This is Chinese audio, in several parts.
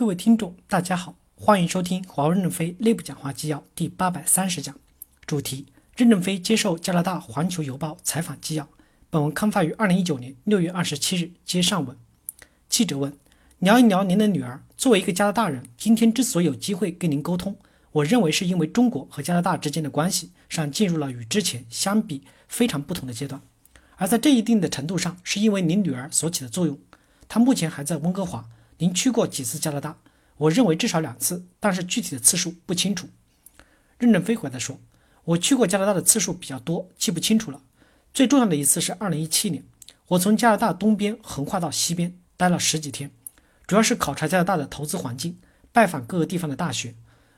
各位听众，大家好，欢迎收听华为任正非内部讲话纪要第八百三十讲，主题：任正非接受加拿大《环球邮报》采访纪要。本文刊发于二零一九年六月二十七日。接上文，记者问：聊一聊您的女儿。作为一个加拿大人，今天之所以有机会跟您沟通，我认为是因为中国和加拿大之间的关系上进入了与之前相比非常不同的阶段，而在这一定的程度上，是因为您女儿所起的作用。她目前还在温哥华。您去过几次加拿大？我认为至少两次，但是具体的次数不清楚。任正非回答说：“我去过加拿大的次数比较多，记不清楚了。最重要的一次是2017年，我从加拿大东边横跨到西边，待了十几天，主要是考察加拿大的投资环境，拜访各个地方的大学。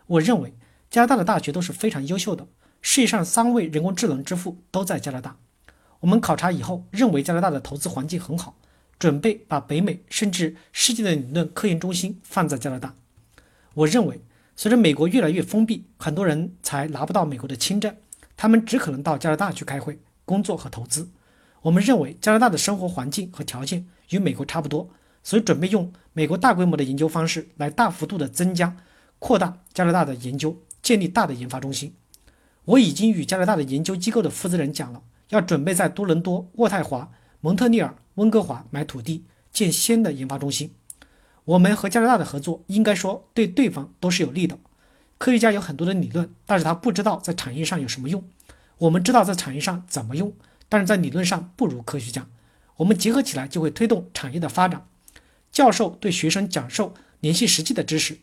我认为加拿大的大学都是非常优秀的，世界上三位人工智能之父都在加拿大。我们考察以后，认为加拿大的投资环境很好。”准备把北美甚至世界的理论科研中心放在加拿大。我认为，随着美国越来越封闭，很多人才拿不到美国的签证，他们只可能到加拿大去开会、工作和投资。我们认为加拿大的生活环境和条件与美国差不多，所以准备用美国大规模的研究方式来大幅度的增加、扩大加拿大的研究，建立大的研发中心。我已经与加拿大的研究机构的负责人讲了，要准备在多伦多、渥太华、蒙特利尔。温哥华买土地建新的研发中心，我们和加拿大的合作应该说对对方都是有利的。科学家有很多的理论，但是他不知道在产业上有什么用。我们知道在产业上怎么用，但是在理论上不如科学家。我们结合起来就会推动产业的发展。教授对学生讲授联系实际的知识，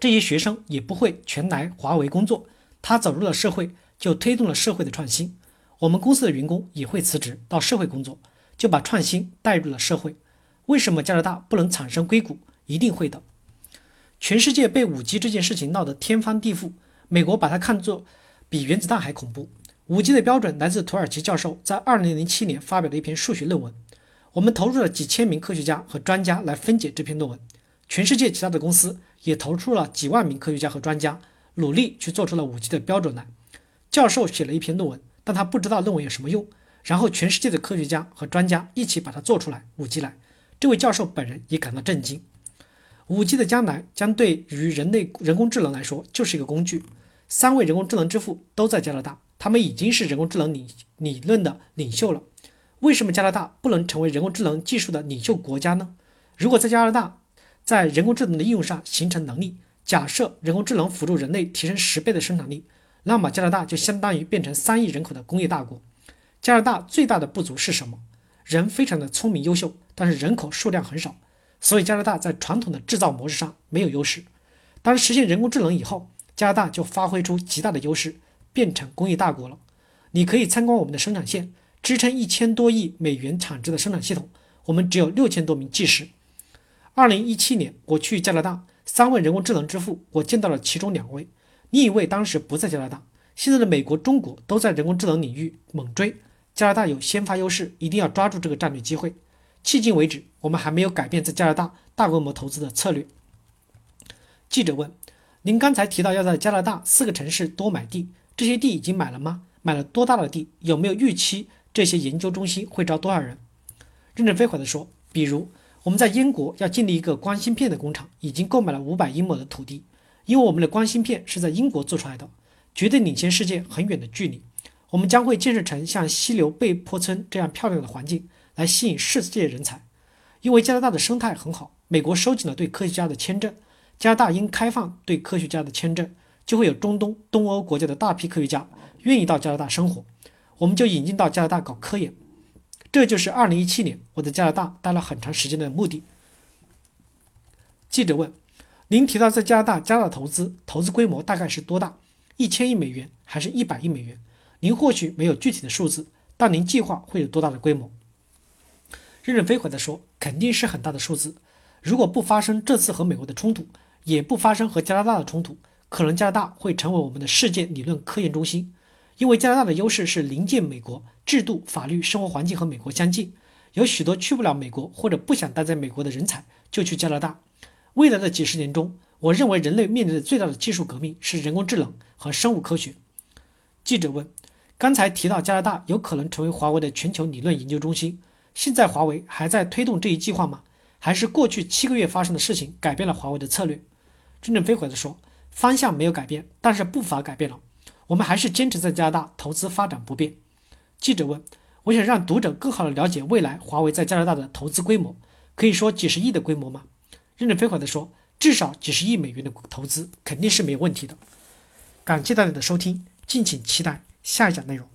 这些学生也不会全来华为工作。他走入了社会，就推动了社会的创新。我们公司的员工也会辞职到社会工作。就把创新带入了社会。为什么加拿大不能产生硅谷？一定会的。全世界被五 G 这件事情闹得天翻地覆，美国把它看作比原子弹还恐怖。五 G 的标准来自土耳其教授在二零零七年发表的一篇数学论文。我们投入了几千名科学家和专家来分解这篇论文。全世界其他的公司也投出了几万名科学家和专家，努力去做出了五 G 的标准来。教授写了一篇论文，但他不知道论文有什么用。然后，全世界的科学家和专家一起把它做出来，五 G 来。这位教授本人也感到震惊。五 G 的将来将对于人类人工智能来说就是一个工具。三位人工智能之父都在加拿大，他们已经是人工智能理理论的领袖了。为什么加拿大不能成为人工智能技术的领袖国家呢？如果在加拿大在人工智能的应用上形成能力，假设人工智能辅助人类提升十倍的生产力，那么加拿大就相当于变成三亿人口的工业大国。加拿大最大的不足是什么？人非常的聪明优秀，但是人口数量很少，所以加拿大在传统的制造模式上没有优势。当实现人工智能以后，加拿大就发挥出极大的优势，变成工业大国了。你可以参观我们的生产线，支撑一千多亿美元产值的生产系统，我们只有六千多名技师。二零一七年我去加拿大，三位人工智能之父，我见到了其中两位，另一位当时不在加拿大。现在的美国、中国都在人工智能领域猛追。加拿大有先发优势，一定要抓住这个战略机会。迄今为止，我们还没有改变在加拿大大规模投资的策略。记者问：“您刚才提到要在加拿大四个城市多买地，这些地已经买了吗？买了多大的地？有没有预期这些研究中心会招多少人？”任正非回答说：“比如我们在英国要建立一个光芯片的工厂，已经购买了五百英亩的土地，因为我们的光芯片是在英国做出来的，绝对领先世界很远的距离。”我们将会建设成像溪流背坡村这样漂亮的环境，来吸引世界人才。因为加拿大的生态很好，美国收紧了对科学家的签证，加拿大应开放对科学家的签证，就会有中东、东欧国家的大批科学家愿意到加拿大生活，我们就引进到加拿大搞科研。这就是2017年我在加拿大待了很长时间的目的。记者问：您提到在加拿大加大投资，投资规模大概是多大？一千亿美元还是一百亿美元？您或许没有具体的数字，但您计划会有多大的规模？任正非回答说：“肯定是很大的数字。如果不发生这次和美国的冲突，也不发生和加拿大的冲突，可能加拿大会成为我们的世界理论科研中心。因为加拿大的优势是临近美国，制度、法律、生活环境和美国相近。有许多去不了美国或者不想待在美国的人才就去加拿大。未来的几十年中，我认为人类面临的最大的技术革命是人工智能和生物科学。”记者问。刚才提到加拿大有可能成为华为的全球理论研究中心，现在华为还在推动这一计划吗？还是过去七个月发生的事情改变了华为的策略？任正非回答说：“方向没有改变，但是步伐改变了。我们还是坚持在加拿大投资发展不变。”记者问：“我想让读者更好的了解未来华为在加拿大的投资规模，可以说几十亿的规模吗？”任正非回答说：“至少几十亿美元的投资肯定是没有问题的。”感谢大家的收听，敬请期待下一讲内容。